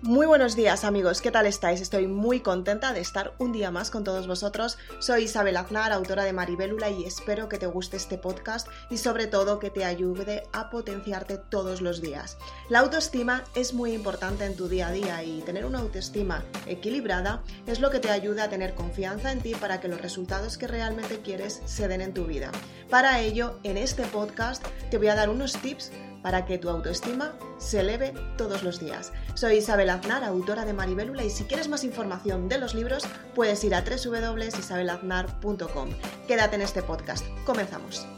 Muy buenos días amigos, ¿qué tal estáis? Estoy muy contenta de estar un día más con todos vosotros. Soy Isabel Aznar, autora de Maribélula y espero que te guste este podcast y sobre todo que te ayude a potenciarte todos los días. La autoestima es muy importante en tu día a día y tener una autoestima equilibrada es lo que te ayuda a tener confianza en ti para que los resultados que realmente quieres se den en tu vida. Para ello, en este podcast te voy a dar unos tips para que tu autoestima se eleve todos los días. Soy Isabel Aznar, autora de Maribélula, y si quieres más información de los libros, puedes ir a www.isabelaznar.com. Quédate en este podcast. Comenzamos.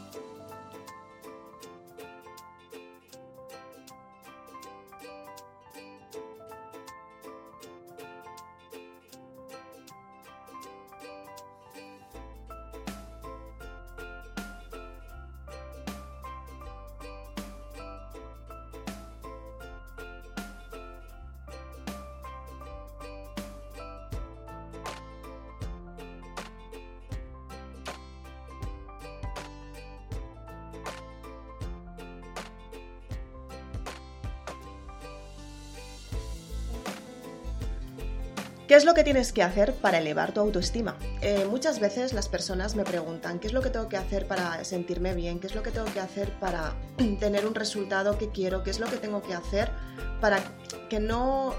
¿Qué es lo que tienes que hacer para elevar tu autoestima? Eh, muchas veces las personas me preguntan qué es lo que tengo que hacer para sentirme bien, qué es lo que tengo que hacer para tener un resultado que quiero, qué es lo que tengo que hacer para que no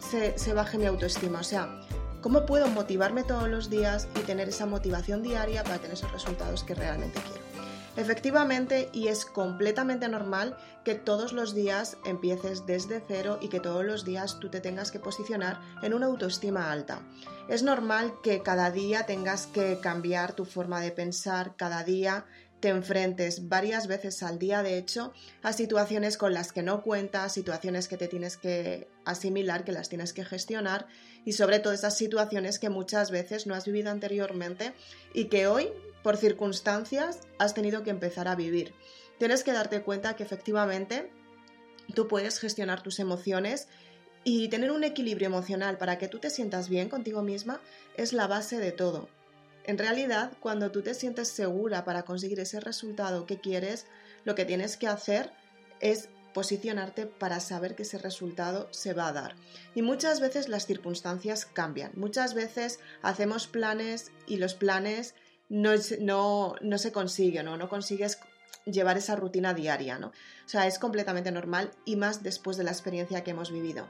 se, se baje mi autoestima. O sea, ¿cómo puedo motivarme todos los días y tener esa motivación diaria para tener esos resultados que realmente quiero? Efectivamente, y es completamente normal que todos los días empieces desde cero y que todos los días tú te tengas que posicionar en una autoestima alta. Es normal que cada día tengas que cambiar tu forma de pensar, cada día te enfrentes varias veces al día, de hecho, a situaciones con las que no cuentas, situaciones que te tienes que asimilar, que las tienes que gestionar y sobre todo esas situaciones que muchas veces no has vivido anteriormente y que hoy por circunstancias has tenido que empezar a vivir. Tienes que darte cuenta que efectivamente tú puedes gestionar tus emociones y tener un equilibrio emocional para que tú te sientas bien contigo misma es la base de todo. En realidad, cuando tú te sientes segura para conseguir ese resultado que quieres, lo que tienes que hacer es posicionarte para saber que ese resultado se va a dar. Y muchas veces las circunstancias cambian. Muchas veces hacemos planes y los planes no, no, no se consigue, ¿no? No consigues llevar esa rutina diaria, ¿no? O sea, es completamente normal y más después de la experiencia que hemos vivido.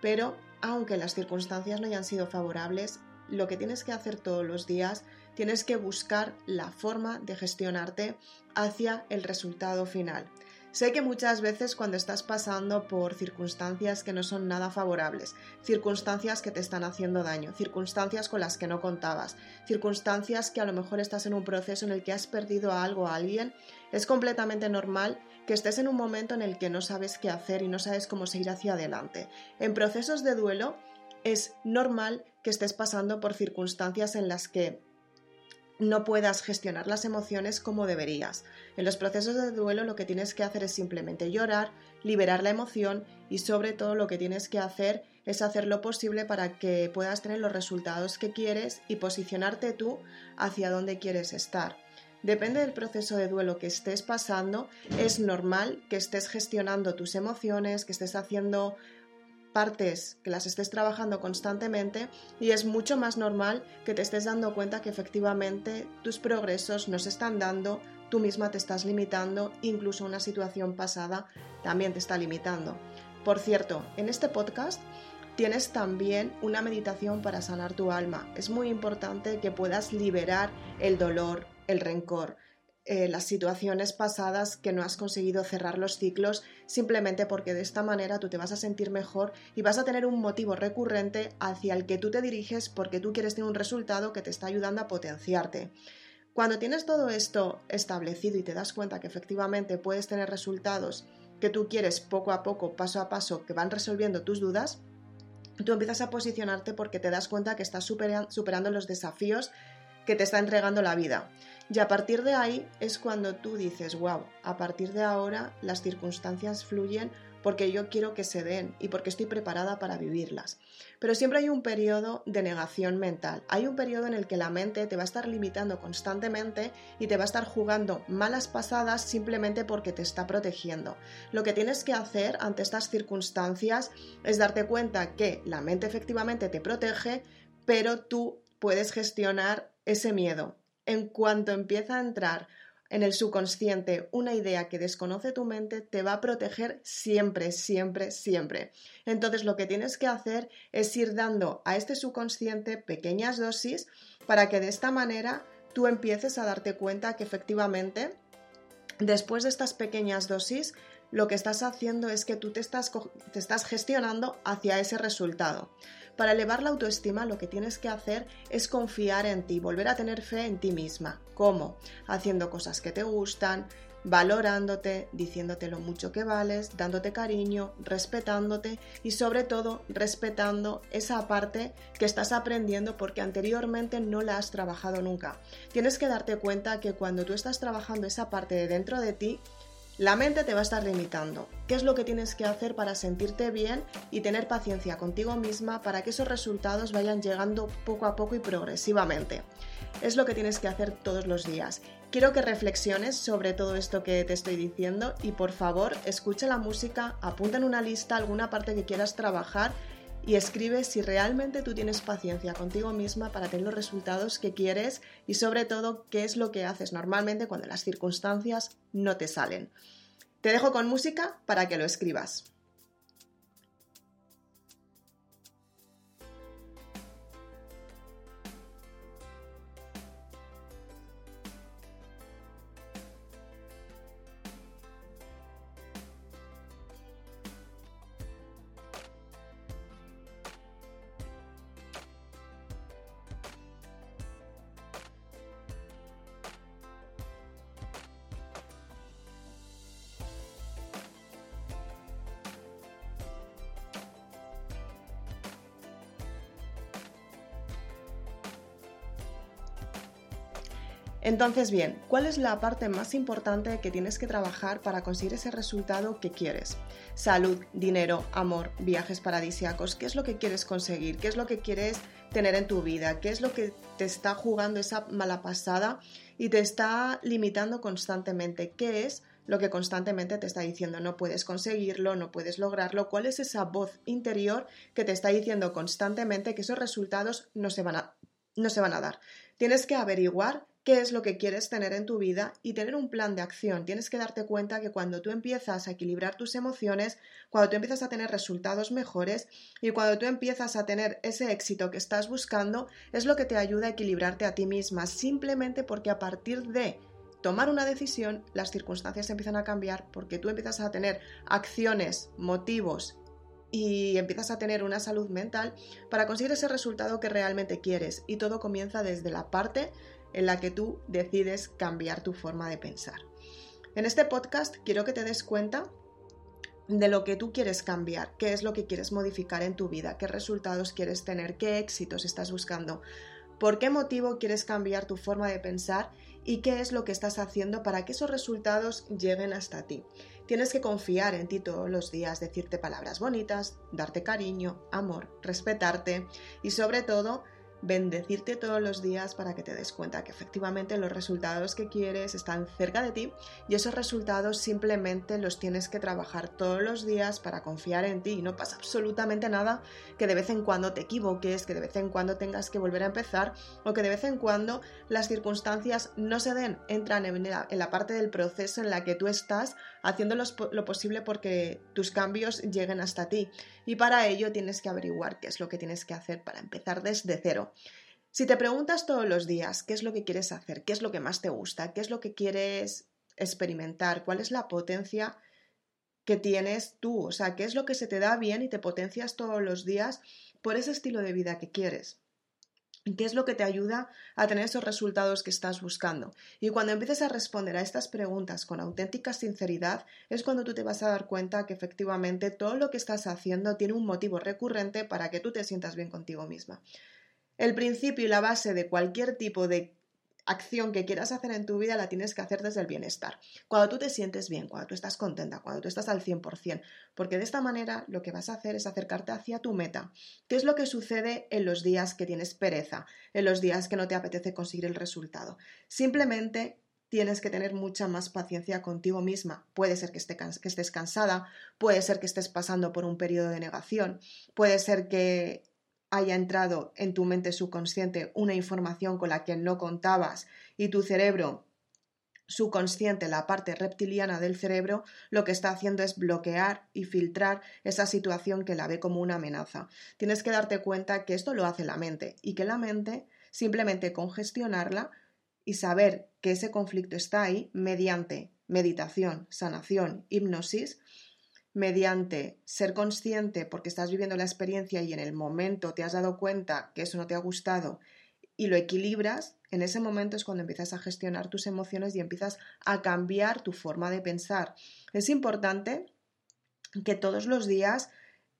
Pero aunque las circunstancias no hayan sido favorables, lo que tienes que hacer todos los días, tienes que buscar la forma de gestionarte hacia el resultado final. Sé que muchas veces cuando estás pasando por circunstancias que no son nada favorables, circunstancias que te están haciendo daño, circunstancias con las que no contabas, circunstancias que a lo mejor estás en un proceso en el que has perdido a algo a alguien, es completamente normal que estés en un momento en el que no sabes qué hacer y no sabes cómo seguir hacia adelante. En procesos de duelo es normal que estés pasando por circunstancias en las que no puedas gestionar las emociones como deberías. En los procesos de duelo lo que tienes que hacer es simplemente llorar, liberar la emoción y sobre todo lo que tienes que hacer es hacer lo posible para que puedas tener los resultados que quieres y posicionarte tú hacia donde quieres estar. Depende del proceso de duelo que estés pasando, es normal que estés gestionando tus emociones, que estés haciendo partes que las estés trabajando constantemente y es mucho más normal que te estés dando cuenta que efectivamente tus progresos no se están dando, tú misma te estás limitando, incluso una situación pasada también te está limitando. Por cierto, en este podcast tienes también una meditación para sanar tu alma. Es muy importante que puedas liberar el dolor, el rencor, eh, las situaciones pasadas que no has conseguido cerrar los ciclos simplemente porque de esta manera tú te vas a sentir mejor y vas a tener un motivo recurrente hacia el que tú te diriges porque tú quieres tener un resultado que te está ayudando a potenciarte. Cuando tienes todo esto establecido y te das cuenta que efectivamente puedes tener resultados que tú quieres poco a poco, paso a paso, que van resolviendo tus dudas, tú empiezas a posicionarte porque te das cuenta que estás superando los desafíos que te está entregando la vida. Y a partir de ahí es cuando tú dices, wow, a partir de ahora las circunstancias fluyen porque yo quiero que se den y porque estoy preparada para vivirlas. Pero siempre hay un periodo de negación mental. Hay un periodo en el que la mente te va a estar limitando constantemente y te va a estar jugando malas pasadas simplemente porque te está protegiendo. Lo que tienes que hacer ante estas circunstancias es darte cuenta que la mente efectivamente te protege, pero tú puedes gestionar ese miedo. En cuanto empieza a entrar en el subconsciente una idea que desconoce tu mente, te va a proteger siempre, siempre, siempre. Entonces lo que tienes que hacer es ir dando a este subconsciente pequeñas dosis para que de esta manera tú empieces a darte cuenta que efectivamente después de estas pequeñas dosis lo que estás haciendo es que tú te estás, gestionando hacia ese resultado. Para elevar la autoestima lo que tienes que hacer es confiar en ti, volver a tener fe en ti misma. ¿Cómo? Haciendo cosas que te gustan, valorándote, diciéndote lo mucho que vales, dándote cariño, respetándote y sobre todo respetando esa parte que estás aprendiendo porque anteriormente no la has trabajado nunca. Tienes que darte cuenta que cuando tú estás trabajando esa parte de dentro de ti, la mente te va a estar limitando. ¿Qué es lo que tienes que hacer para sentirte bien y tener paciencia contigo misma para que esos resultados vayan llegando poco a poco y progresivamente? Es lo que tienes que hacer todos los días. Quiero que reflexiones sobre todo esto que te estoy diciendo y por favor escucha la música, apunta en una lista alguna parte que quieras trabajar y escribe si realmente tú tienes paciencia contigo misma para tener los resultados que quieres y sobre todo qué es lo que haces normalmente cuando las circunstancias no te salen. Te dejo con música para que lo escribas. Entonces, bien, ¿cuál es la parte más importante que tienes que trabajar para conseguir ese resultado que quieres? Salud, dinero, amor, viajes paradisíacos. ¿Qué es lo que quieres conseguir? ¿Qué es lo que quieres tener en tu vida? ¿Qué es lo que te está jugando esa mala pasada y te está limitando constantemente? ¿Qué es lo que constantemente te está diciendo no puedes conseguirlo, no puedes lograrlo? ¿Cuál es esa voz interior que te está diciendo constantemente que esos resultados no se van a, no se van a dar? Tienes que averiguar qué es lo que quieres tener en tu vida y tener un plan de acción. Tienes que darte cuenta que cuando tú empiezas a equilibrar tus emociones, cuando tú empiezas a tener resultados mejores y cuando tú empiezas a tener ese éxito que estás buscando, es lo que te ayuda a equilibrarte a ti misma, simplemente porque a partir de tomar una decisión, las circunstancias empiezan a cambiar porque tú empiezas a tener acciones, motivos y empiezas a tener una salud mental para conseguir ese resultado que realmente quieres. Y todo comienza desde la parte en la que tú decides cambiar tu forma de pensar. En este podcast quiero que te des cuenta de lo que tú quieres cambiar, qué es lo que quieres modificar en tu vida, qué resultados quieres tener, qué éxitos estás buscando, por qué motivo quieres cambiar tu forma de pensar y qué es lo que estás haciendo para que esos resultados lleguen hasta ti. Tienes que confiar en ti todos los días, decirte palabras bonitas, darte cariño, amor, respetarte y sobre todo bendecirte todos los días para que te des cuenta que efectivamente los resultados que quieres están cerca de ti y esos resultados simplemente los tienes que trabajar todos los días para confiar en ti. Y no pasa absolutamente nada que de vez en cuando te equivoques, que de vez en cuando tengas que volver a empezar o que de vez en cuando las circunstancias no se den, entran en la, parte del proceso en la que tú estás haciendo lo posible porque tus cambios lleguen hasta ti. Y para ello tienes que averiguar qué es lo que tienes que hacer para empezar desde cero. Si te preguntas todos los días qué es lo que quieres hacer, qué es lo que más te gusta, qué es lo que quieres experimentar, cuál es la potencia que tienes tú, o sea, qué es lo que se te da bien y te potencias todos los días por ese estilo de vida que quieres. ¿Qué es lo que te ayuda a tener esos resultados que estás buscando? Y cuando empieces a responder a estas preguntas con auténtica sinceridad, es cuando tú te vas a dar cuenta que efectivamente todo lo que estás haciendo tiene un motivo recurrente para que tú te sientas bien contigo misma. El principio y la base de cualquier tipo de acción que quieras hacer en tu vida la tienes que hacer desde el bienestar. Cuando tú te sientes bien, cuando tú estás contenta, cuando tú estás al 100%, porque de esta manera lo que vas a hacer es acercarte hacia tu meta. ¿Qué es lo que sucede en los días que tienes pereza, en los días que no te apetece conseguir el resultado? Simplemente tienes que tener mucha más paciencia contigo misma. Puede ser que, estés cansada, puede ser que estés pasando por un periodo de negación, puede ser que haya entrado en tu mente subconsciente una información con la que no contabas y tu cerebro subconsciente, la parte reptiliana del cerebro, lo que está haciendo es bloquear y filtrar esa situación que la ve como una amenaza. Tienes que darte cuenta que esto lo hace la mente y que la mente, simplemente congestionarla y saber que ese conflicto está ahí mediante meditación, sanación, hipnosis, mediante ser consciente porque estás viviendo la experiencia y en el momento te has dado cuenta que eso no te ha gustado y lo equilibras, en ese momento es cuando empiezas a gestionar tus emociones y empiezas a cambiar tu forma de pensar. Es importante que todos los días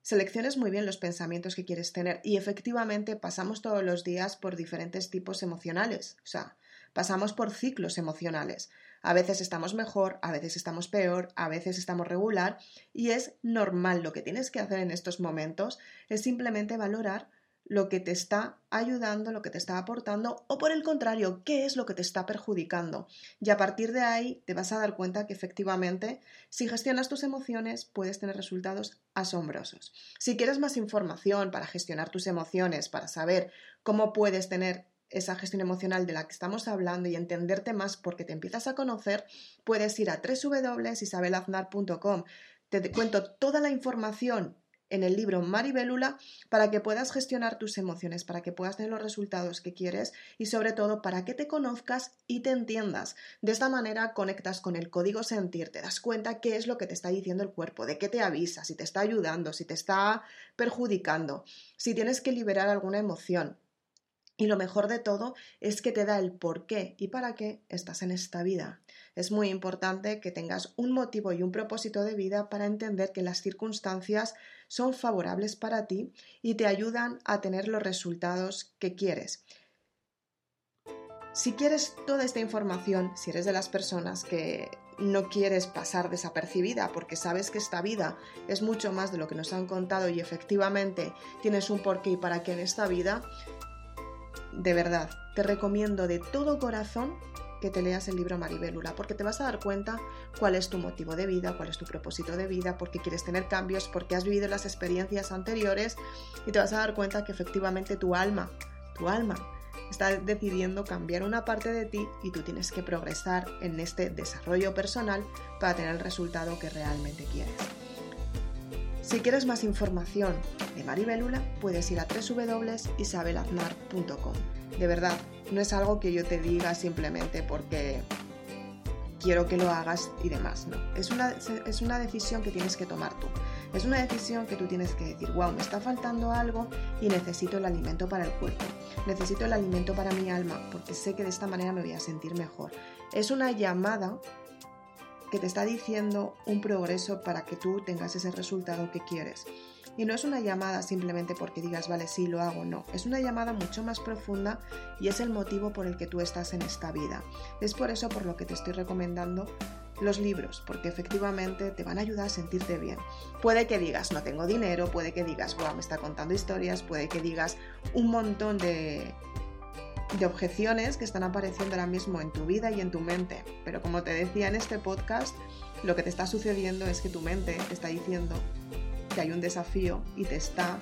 selecciones muy bien los pensamientos que quieres tener y efectivamente pasamos todos los días por diferentes tipos emocionales, o sea, pasamos por ciclos emocionales. A veces estamos mejor, a veces estamos peor, a veces estamos regular y es normal. Lo que tienes que hacer en estos momentos es simplemente valorar lo que te está ayudando, lo que te está aportando o por el contrario, qué es lo que te está perjudicando. Y a partir de ahí te vas a dar cuenta que efectivamente si gestionas tus emociones puedes tener resultados asombrosos. Si quieres más información para gestionar tus emociones, para saber cómo puedes tener esa gestión emocional de la que estamos hablando y entenderte más porque te empiezas a conocer, puedes ir a www.isabelaznar.com. Te cuento toda la información en el libro Maribelula para que puedas gestionar tus emociones, para que puedas tener los resultados que quieres y sobre todo para que te conozcas y te entiendas. De esta manera conectas con el código sentir, te das cuenta qué es lo que te está diciendo el cuerpo, de qué te avisa, si te está ayudando, si te está perjudicando, si tienes que liberar alguna emoción. Y lo mejor de todo es que te da el por qué y para qué estás en esta vida. Es muy importante que tengas un motivo y un propósito de vida para entender que las circunstancias son favorables para ti y te ayudan a tener los resultados que quieres. Si quieres toda esta información, si eres de las personas que no quieres pasar desapercibida porque sabes que esta vida es mucho más de lo que nos han contado y efectivamente tienes un porqué y para qué en esta vida, de verdad, te recomiendo de todo corazón que te leas el libro Maribelula, porque te vas a dar cuenta cuál es tu motivo de vida, cuál es tu propósito de vida, por qué quieres tener cambios, por qué has vivido las experiencias anteriores y te vas a dar cuenta que efectivamente tu alma, tu alma, está decidiendo cambiar una parte de ti y tú tienes que progresar en este desarrollo personal para tener el resultado que realmente quieres. Si quieres más información de Maribelula, puedes ir a www.isabelaznar.com. De verdad, no es algo que yo te diga simplemente porque quiero que lo hagas y demás, no. Es una, es una decisión que tienes que tomar tú. Es una decisión que tú tienes que decir, wow, me está faltando algo y necesito el alimento para el cuerpo. Necesito el alimento para mi alma porque sé que de esta manera me voy a sentir mejor. Es una llamada que te está diciendo un progreso para que tú tengas ese resultado que quieres. Y no es una llamada simplemente porque digas, vale, sí, lo hago, no. Es una llamada mucho más profunda y es el motivo por el que tú estás en esta vida. Es por eso por lo que te estoy recomendando los libros, porque efectivamente te van a ayudar a sentirte bien. Puede que digas, no tengo dinero, puede que digas, wow, me está contando historias, puede que digas un montón de de objeciones que están apareciendo ahora mismo en tu vida y en tu mente. Pero como te decía en este podcast, lo que te está sucediendo es que tu mente te está diciendo que hay un desafío y te está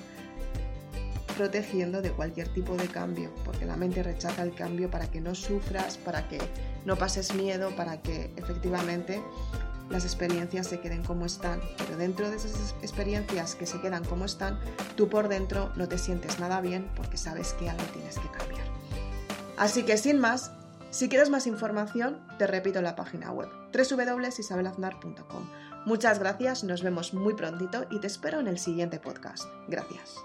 protegiendo de cualquier tipo de cambio, porque la mente rechaza el cambio para que no sufras, para que no pases miedo, para que efectivamente las experiencias se queden como están. Pero dentro de esas experiencias que se quedan como están, tú por dentro no te sientes nada bien porque sabes que algo tienes que cambiar. Así que sin más, si quieres más información, te repito la página web www.isabelaznar.com. Muchas gracias, nos vemos muy prontito y te espero en el siguiente podcast. Gracias.